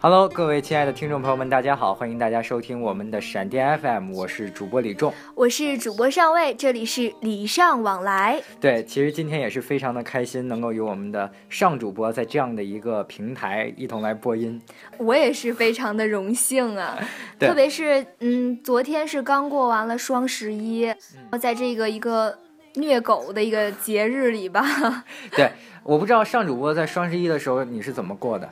Hello，各位亲爱的听众朋友们，大家好，欢迎大家收听我们的闪电 FM，我是主播李仲，我是主播上尉，这里是礼尚往来。对，其实今天也是非常的开心，能够与我们的上主播在这样的一个平台一同来播音，我也是非常的荣幸啊，特别是嗯，昨天是刚过完了双十一，在这个一个虐狗的一个节日里吧，对，我不知道上主播在双十一的时候你是怎么过的？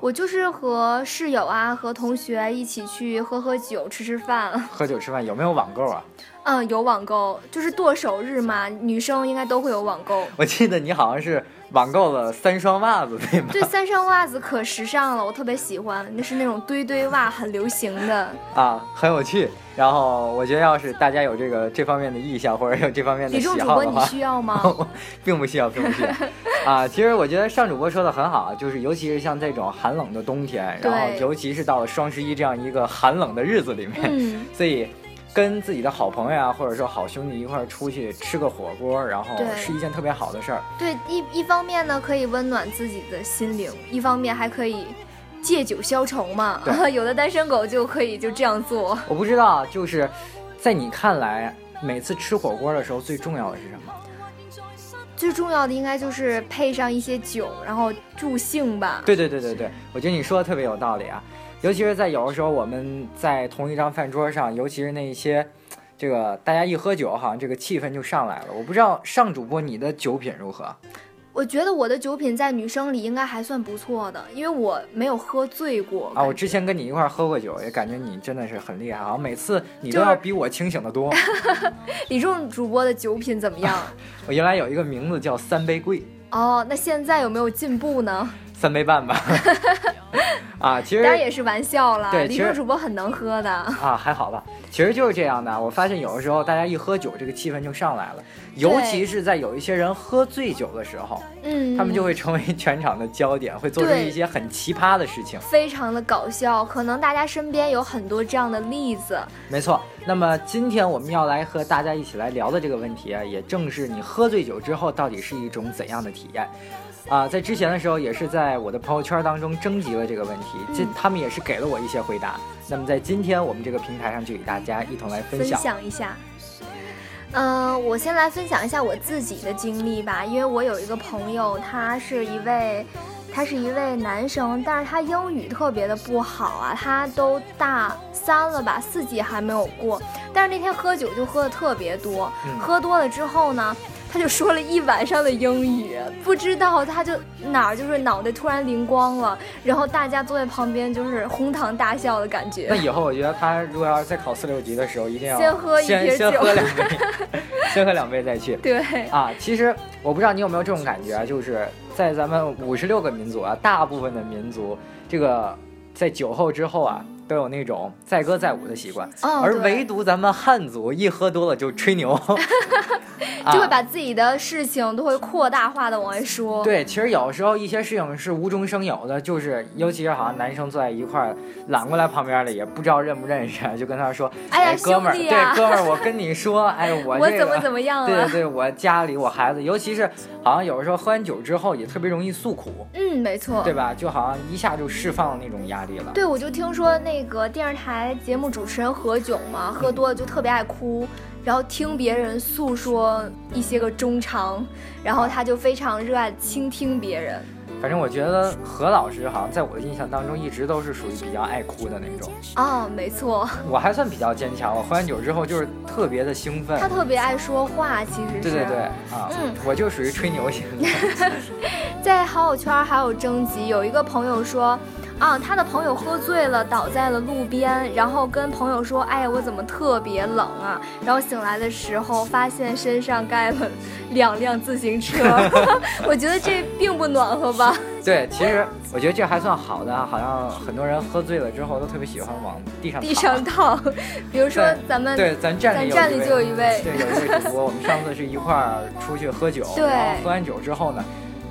我就是和室友啊和同学一起去喝喝酒、吃吃饭。喝酒吃饭有没有网购啊？嗯，有网购，就是剁手日嘛，女生应该都会有网购。我记得你好像是网购了三双袜子，对吗？对三双袜子可时尚了，我特别喜欢，那是那种堆堆袜，很流行的。啊，很有趣。然后我觉得，要是大家有这个这方面的意向，或者有这方面的喜李仲主播，你好的话，需要吗？并不需要，并不需要。啊，其实我觉得上主播说的很好，啊就是尤其是像这种寒冷的冬天，然后尤其是到了双十一这样一个寒冷的日子里面，嗯，所以跟自己的好朋友啊，或者说好兄弟一块儿出去吃个火锅，然后对是一件特别好的事儿。对，一一方面呢可以温暖自己的心灵，一方面还可以借酒消愁嘛。有的单身狗就可以就这样做。我不知道啊，就是在你看来，每次吃火锅的时候最重要的是什么？最重要的应该就是配上一些酒，然后助兴吧。对对对对对，我觉得你说的特别有道理啊，尤其是在有的时候我们在同一张饭桌上，尤其是那一些，这个大家一喝酒，好像这个气氛就上来了。我不知道上主播你的酒品如何？我觉得我的酒品在女生里应该还算不错的，因为我没有喝醉过。啊，我之前跟你一块儿喝过酒，也感觉你真的是很厉害，好像每次你都要比我清醒的多。李仲主播的酒品怎么样？我原来有一个名字叫三杯贵，哦，那现在有没有进步呢？三杯半吧。啊，其实当然也是玩笑了。对其实主播很能喝的。啊，还好吧，其实就是这样的。我发现有的时候大家一喝酒，这个气氛就上来了，尤其是在有一些人喝醉酒的时候，嗯，他们就会成为全场的焦点，会做出一些很奇葩的事情。非常的搞笑，可能大家身边有很多这样的例子。没错，那么今天我们要来和大家一起来聊的这个问题啊，也正是你喝醉酒之后到底是一种怎样的体验。啊，在之前的时候也是在我的朋友圈当中征集了这个问题，这、他们也是给了我一些回答。那么在今天我们这个平台上就与大家一同来分分享。一下。嗯、我先来分享一下我自己的经历吧，因为我有一个朋友，他是一位，他是一位男生，但是他英语特别的不好啊，他都大三了吧，四级还没有过，但是那天喝酒就喝的特别多，嗯喝多了之后呢。他就说了一晚上的英语，不知道他就哪儿就是脑袋突然灵光了，然后大家坐在旁边就是哄堂大笑的感觉那。以后我觉得他如果要是再考四六级的时候，一定要先喝一先瓶酒先喝两杯，先喝两杯再去。对，啊，其实我不知道你有没有这种感觉啊，就是在咱们五十六个民族啊，大部分的民族，这个在酒后之后啊，都有那种载歌载舞的习惯，哦而唯独咱们汉族一喝多了就吹牛，啊就会把自己的事情都会扩大化的往外说。对，其实有时候一些事情是无中生有的，就是尤其是好像男生坐在一块儿，揽过来旁边的也不知道认不认识，就跟他说：“哎呀哥们儿，对，哥们儿，我跟你说，哎，我这个我怎么怎么样了？对对对，我家里我孩子，尤其是好像有的时候喝完酒之后也特别容易诉苦，嗯，没错。对吧？就好像一下就释放了那种压力了。对，我就听说那个电视台节目主持人何炅嘛，喝多了就特别爱哭，然后听别人诉说一些个衷肠，然后他就非常热爱倾听别人。反正我觉得何老师好像在我的印象当中一直都是属于比较爱哭的那种。哦，没错，我还算比较坚强，我喝完酒之后就是特别的兴奋。他特别爱说话，其实是。对对对啊，嗯我就属于吹牛型的。在好友圈还有征集，有一个朋友说，啊，他的朋友喝醉了，倒在了路边，然后跟朋友说，哎呀，我怎么特别冷啊？然后醒来的时候，发现身上盖了两辆自行车，我觉得这并不暖和吧？对，其实我觉得这还算好的啊，好像很多人喝醉了之后都特别喜欢往地上地上躺，比如说咱们对，咱站里咱站里就有一位对，有一位主播，我们上次是一块儿出去喝酒，对然后喝完酒之后呢，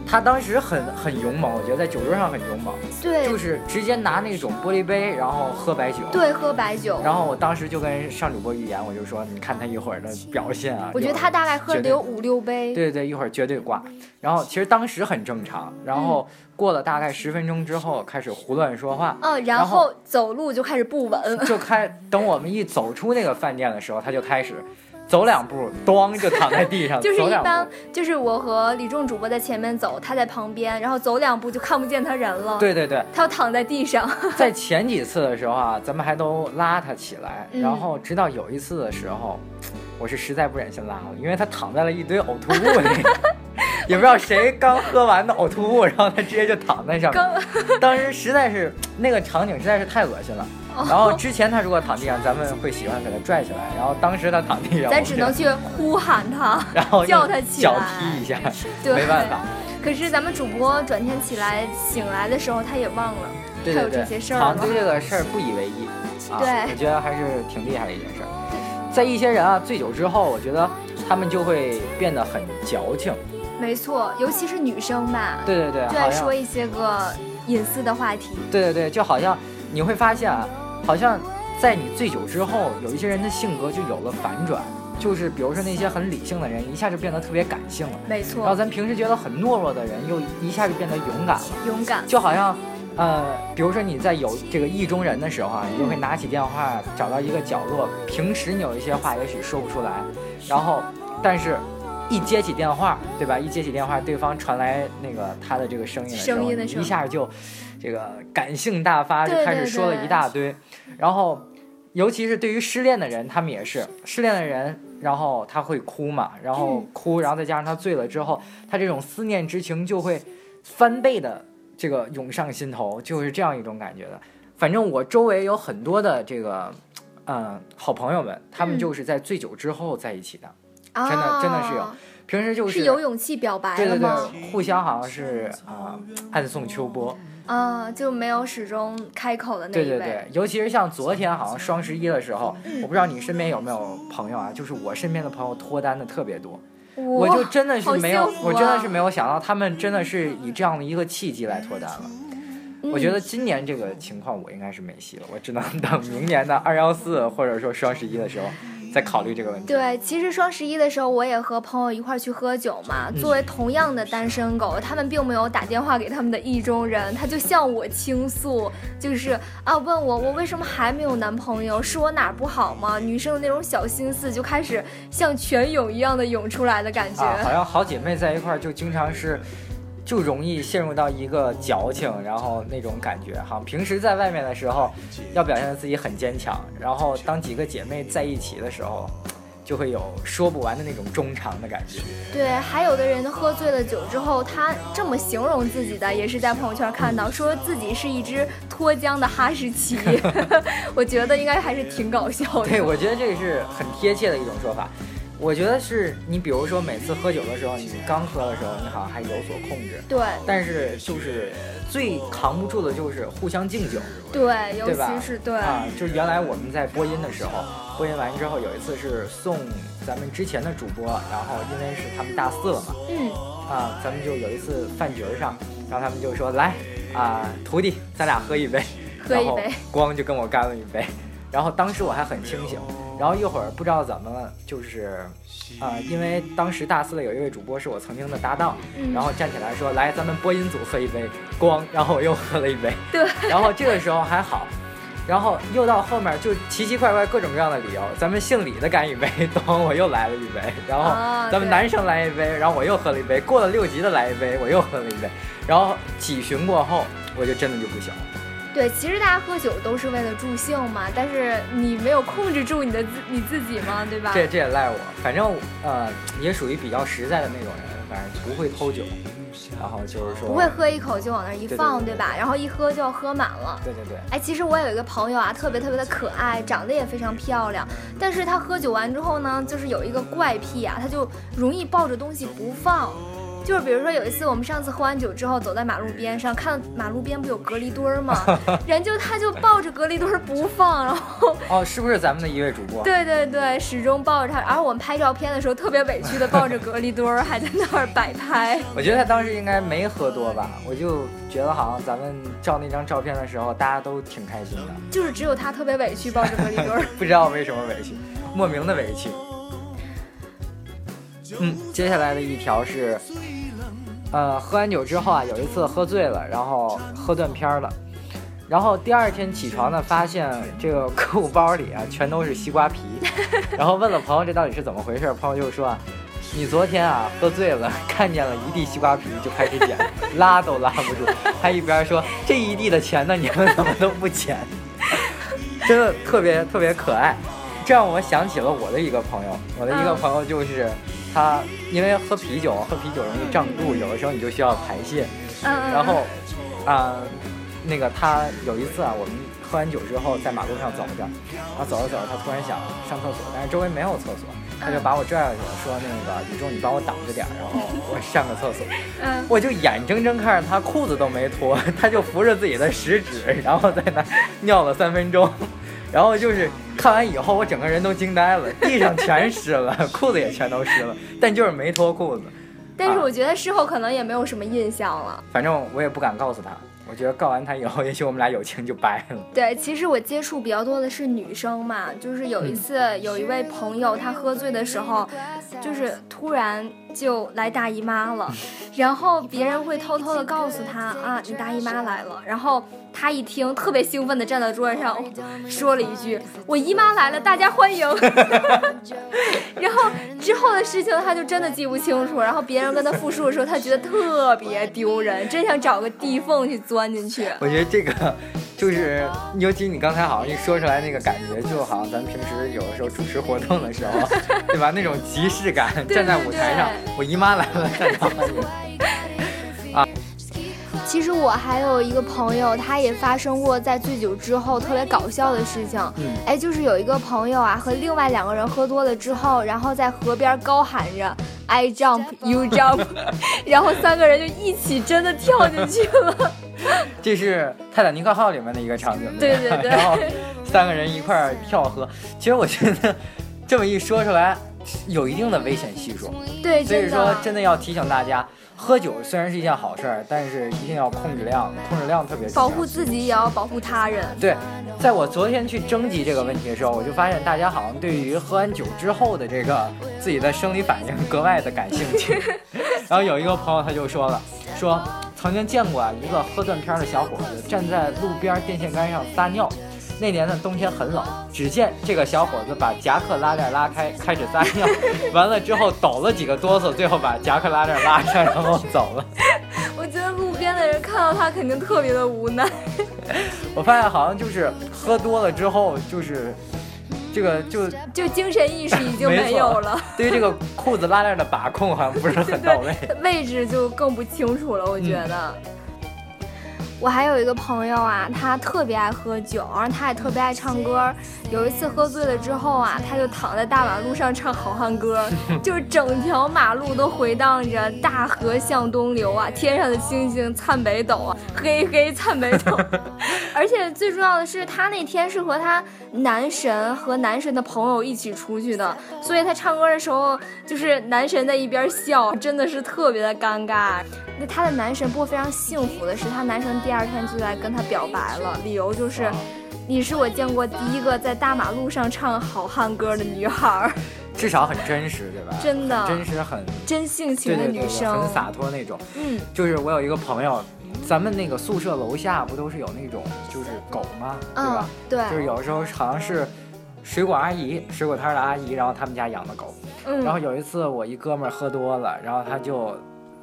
他当时很很勇猛，我觉得在酒桌上很勇猛，对，就是直接拿那种玻璃杯，然后喝白酒。对，喝白酒。然后我当时就跟上主播预言，我就说，你看他一会儿的表现啊。我觉得他大概喝了得有五六杯。对对对，一会儿绝对挂。然后其实当时很正常，然后过了大概十分钟之后，开始胡乱说话。嗯，然后走路就开始不稳。就开等我们一走出那个饭店的时候，他就开始。走两步，咣就躺在地上。就是一般，就是我和李仲主播在前面走，他在旁边，然后走两步就看不见他人了。对对对，他要躺在地上。在前几次的时候啊，咱们还都拉他起来，然后直到有一次的时候，我是实在不忍心拉了，因为他躺在了一堆呕吐物里，也不知道谁刚喝完的呕吐物，然后他直接就躺在上面。当时实在是那个场景实在是太恶心了。然后之前他如果躺地上，咱们会喜欢给他拽起来。然后当时他躺地上，咱只能去呼喊他，然后叫他起来，脚踢一下，没办法。可是咱们主播转天起来醒来的时候，他也忘了他有这些事儿了。对这个事儿不以为意，对，我觉得还是挺厉害的一件事儿。在一些人啊醉酒之后，我觉得他们就会变得很矫情。没错，尤其是女生吧。对对对，就爱说一些个隐私的话题。对对对，就好像你会发现啊。好像在你醉酒之后，有一些人的性格就有了反转，就是比如说那些很理性的人，一下就变得特别感性了。没错。然后咱平时觉得很懦弱的人，又一下就变得勇敢了。勇敢。就好像，呃，比如说你在有这个意中人的时候啊，你就会拿起电话，找到一个角落。平时你有一些话也许说不出来，然后，但是，一接起电话，对吧？一接起电话，对方传来那个他的这个声音的时候，一下就。这个感性大发就开始说了一大堆，然后，尤其是对于失恋的人，他们也是失恋的人，然后他会哭嘛，然后哭，然后再加上他醉了之后，他这种思念之情就会翻倍的这个涌上心头，就是这样一种感觉的。反正我周围有很多的这个，嗯，好朋友们，他们就是在醉酒之后在一起的，真的真的是有。平时就是有勇气表白对对对，互相好像是啊，暗送秋波。啊，就没有始终开口的那对对对，尤其是像昨天好像双十一的时候，我不知道你身边有没有朋友啊，就是我身边的朋友脱单的特别多，我就真的是没有，我真的是没有想到他们真的是以这样的一个契机来脱单了。我觉得今年这个情况我应该是没戏了，我只能等明年的二幺四或者说双十一的时候。在考虑这个问题。对，其实双十一的时候，我也和朋友一块去喝酒嘛。作为同样的单身狗，他们并没有打电话给他们的意中人，他就向我倾诉，就是啊，问我我为什么还没有男朋友，是我哪不好吗？女生的那种小心思就开始像泉涌一样的涌出来的感觉。好像好姐妹在一块儿就经常是。就容易陷入到一个矫情，然后那种感觉哈。平时在外面的时候，要表现自己很坚强，然后当几个姐妹在一起的时候，就会有说不完的那种衷肠的感觉。对，还有的人喝醉了酒之后，他这么形容自己的，也是在朋友圈看到，说自己是一只脱缰的哈士奇。我觉得应该还是挺搞笑的。对，我觉得这个是很贴切的一种说法。我觉得是你，比如说每次喝酒的时候，你刚喝的时候，你好像还有所控制。对。但是就是最扛不住的就是互相敬酒。对，尤其是对。啊，就是原来我们在播音的时候，播音完之后，有一次是送咱们之前的主播，然后因为是他们大四了嘛。嗯。啊，咱们就有一次饭局上，然后他们就说：“来啊，徒弟，咱俩喝一杯。”喝一杯。咣就跟我干了一杯，然后当时我还很清醒。然后一会儿不知道怎么了，就是，啊，因为当时大四的有一位主播是我曾经的搭档，然后站起来说：“来，咱们播音组喝一杯。”咣，然后我又喝了一杯。对。然后这个时候还好，然后又到后面就奇奇怪怪各种各样的理由，咱们姓李的干一杯，咣，我又来了一杯。然后咱们男生来一杯，然后我又喝了一杯。过了六级的来一杯，我又喝了一杯。然后几巡过后，我就真的就不行了。对，其实大家喝酒都是为了助兴嘛，但是你没有控制住你的自你自己嘛，对吧？这这也赖我，反正呃也属于比较实在的那种人，反正不会偷酒，然后就是说不会喝一口就往那一放，对吧？然后一喝就要喝满了。对对对。哎，其实我有一个朋友啊，特别特别的可爱，长得也非常漂亮，但是他喝酒完之后呢，就是有一个怪癖啊，他就容易抱着东西不放。就是比如说有一次我们上次喝完酒之后走在马路边上，看马路边不有隔离墩儿吗？人就他就抱着隔离墩儿不放，然后哦，是不是咱们的一位主播？对对对，始终抱着他。而我们拍照片的时候特别委屈的抱着隔离墩儿，还在那儿摆拍。我觉得他当时应该没喝多吧，我就觉得好像咱们照那张照片的时候，大家都挺开心的。就是只有他特别委屈抱着隔离墩儿，不知道为什么委屈，莫名的委屈。嗯，接下来的一条是，呃，喝完酒之后啊，有一次喝醉了，然后喝断片儿了，然后第二天起床呢，发现这个购物包里啊全都是西瓜皮，然后问了朋友这到底是怎么回事，朋友就说啊，你昨天啊喝醉了，看见了一地西瓜皮就开始捡，拉都拉不住，还一边说这一地的钱呢，你们怎么都不捡？真的特别特别可爱，这让我想起了我的一个朋友，我的一个朋友就是。他因为喝啤酒，喝啤酒容易胀肚，有的时候你就需要排泄。嗯然后，啊，那个他有一次啊，我们喝完酒之后在马路上走着，然后走着走着，他突然想上厕所，但是周围没有厕所，他就把我拽下去了，说那个宇中你帮我挡着点儿，然后我 上个厕所。嗯，我就眼睁睁看着他裤子都没脱，他就扶着自己的食指，然后在那尿了三分钟。然后就是看完以后，我整个人都惊呆了，地上全湿了，裤子也全都湿了，但就是没脱裤子。但是我觉得事后可能也没有什么印象了。反正我也不敢告诉他，我觉得告完他以后，也许我们俩友情就掰了。对，其实我接触比较多的是女生嘛，就是有一次有一位朋友，他喝醉的时候，就是突然就来大姨妈了，然后别人会偷偷的告诉他啊，你大姨妈来了，然后。他一听，特别兴奋的站在桌子上，说了一句：“我姨妈来了，大家欢迎。” 然后之后的事情他就真的记不清楚。然后别人跟他复述的时候，他觉得特别丢人，真想找个地缝去钻进去。我觉得这个就是，尤其你刚才好像一说出来那个感觉，就好像咱平时有的时候主持活动的时候，对吧？那种即视感，站在舞台上，我姨妈来了，大家欢迎。其实我还有一个朋友，他也发生过在醉酒之后特别搞笑的事情。嗯，哎，就是有一个朋友啊，和另外两个人喝多了之后，然后在河边高喊着 “I jump, you jump”，然后三个人就一起真的跳进去了。这是《泰坦尼克号》里面的一个场景。对对对。然后三个人一块儿跳河，其实我觉得这么一说出来，有一定的危险系数。对，所以说真的要提醒大家。喝酒虽然是一件好事儿，但是一定要控制量，控制量特别重要。保护自己也要保护他人。对，在我昨天去征集这个问题的时候，我就发现大家好像对于喝完酒之后的这个自己的生理反应格外的感兴趣。然后有一个朋友他就说了，说曾经见过啊一个喝断片的小伙子站在路边电线杆上撒尿。那年的冬天很冷，只见这个小伙子把夹克拉链拉开，开始撒尿，完了之后抖了几个哆嗦，最后把夹克拉链拉上，然后走了。我觉得路边的人看到他肯定特别的无奈。我发现好像就是喝多了之后，就是这个就就精神意识已经没有了，对于这个裤子拉链的把控好像不是很到位，位置就更不清楚了，我觉得。我还有一个朋友啊，他特别爱喝酒，然后他也特别爱唱歌。有一次喝醉了之后啊，他就躺在大马路上唱好汉歌，就是整条马路都回荡着“大河向东流啊，天上的星星参北斗啊，嘿嘿参北斗”。而且最重要的是，他那天是和他男神和男神的朋友一起出去的，所以他唱歌的时候，就是男神在一边笑，真的是特别的尴尬。那他的男神不过非常幸福的是，他男神第二天就来跟他表白了，理由就是，你是我见过第一个在大马路上唱好汉歌的女孩，至少很真实，对吧？真的，真实很真性情的女生，很洒脱那种。嗯，就是我有一个朋友，咱们那个宿舍楼下不都是有那种就是狗吗？对吧？对，就是有的时候好像是水果阿姨，水果摊的阿姨，然后他们家养的狗。嗯，然后有一次我一哥们儿喝多了，然后他就。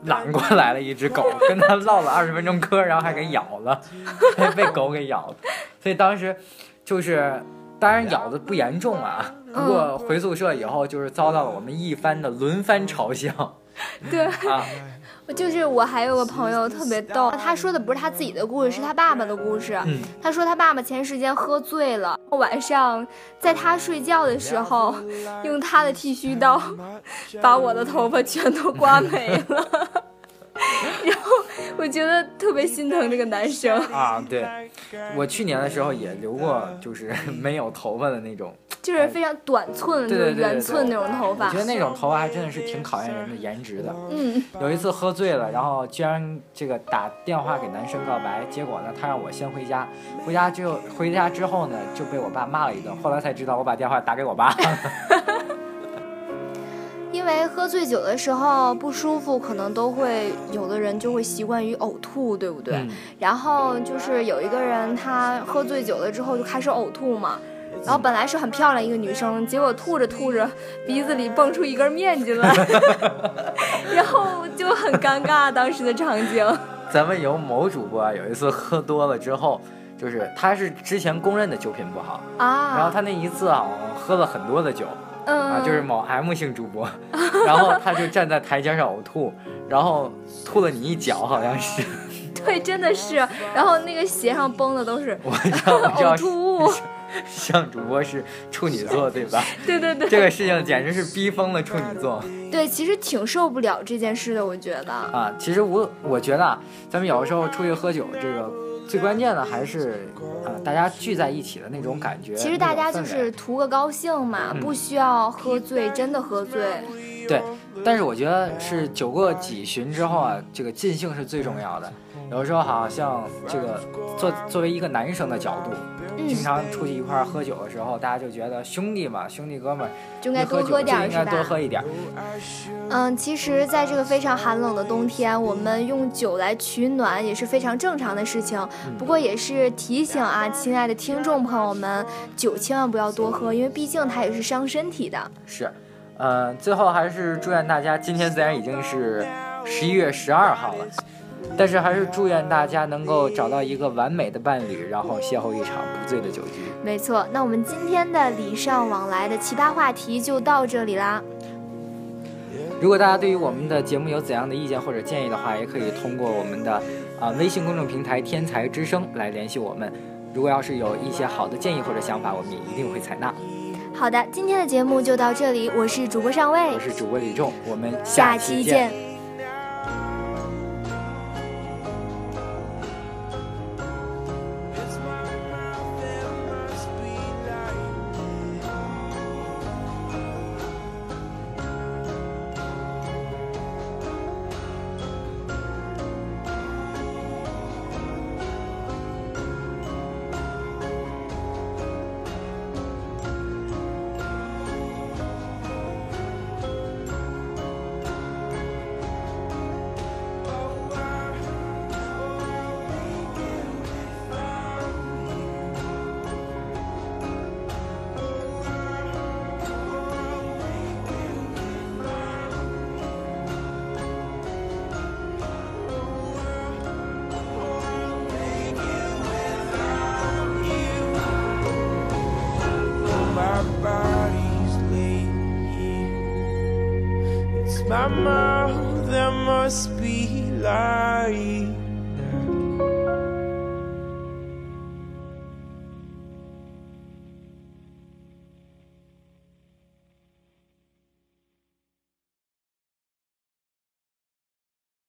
揽过来了一只狗，跟他唠了二十分钟嗑，然后还给咬了，被狗给咬了。所以当时就是，当然咬的不严重啊，不过回宿舍以后就是遭到了我们一番的轮番嘲笑。对啊。就是我还有个朋友特别逗，他说的不是他自己的故事，是他爸爸的故事。他说他爸爸前时间喝醉了，晚上在他睡觉的时候，用他的剃须刀 把我的头发全都刮没了。然后我觉得特别心疼这个男生啊。对，我去年的时候也留过，就是 没有头发的那种，就是非常短寸、圆寸那种头发。我觉得那种头发还真的是挺考验人的颜值的。嗯。有一次喝醉了，然后居然这个打电话给男生告白，结果呢，他让我先回家。回家之后，回家之后呢，就被我爸骂了一顿。后来才知道，我把电话打给我爸。因为喝醉酒的时候不舒服，可能都会有的人就会习惯于呕吐，对不对？然后就是有一个人，他喝醉酒了之后就开始呕吐嘛。然后本来是很漂亮一个女生，结果吐着吐着鼻子里蹦出一根面筋来，然后就很尴尬当时的场景。咱们有某主播啊有一次喝多了之后，就是他是之前公认的酒品不好啊，然后他那一次啊喝了很多的酒。啊，就是某 M 姓主播，然后他就站在台阶上呕吐，然后吐了你一脚，好像是。对，真的是。然后那个鞋上崩的都是我呕吐物。像主播是处女座，对吧？对对对。这个事情简直是逼疯了处女座。对，其实挺受不了这件事的，我觉得。啊，其实我我觉得啊，咱们有的时候出去喝酒，这个。最关键的还是，呃，大家聚在一起的那种感觉。其实大家就是图个高兴嘛，不需要喝醉，真的喝醉。对，但是我觉得是酒过几巡之后啊，这个尽兴是最重要的。有时候好像这个作作为一个男生的角度。经常出去一块喝酒的时候，大家就觉得兄弟嘛，兄弟哥们就应该多喝点，应该多喝一点。嗯，其实，在这个非常寒冷的冬天，我们用酒来取暖也是非常正常的事情。不过也是提醒啊，亲爱的听众朋友们，酒千万不要多喝，因为毕竟它也是伤身体的。是，呃，最后还是祝愿大家，今天虽然已经是十一月十二号了。但是还是祝愿大家能够找到一个完美的伴侣，然后邂逅一场不醉的酒局。没错，那我们今天的礼尚往来的奇葩话题就到这里啦。如果大家对于我们的节目有怎样的意见或者建议的话，也可以通过我们的啊微信公众平台“天才之声”来联系我们。如果要是有一些好的建议或者想法，我们也一定会采纳。好的，今天的节目就到这里，我是主播上尉，我是主播李仲，我们下期见。Must be light.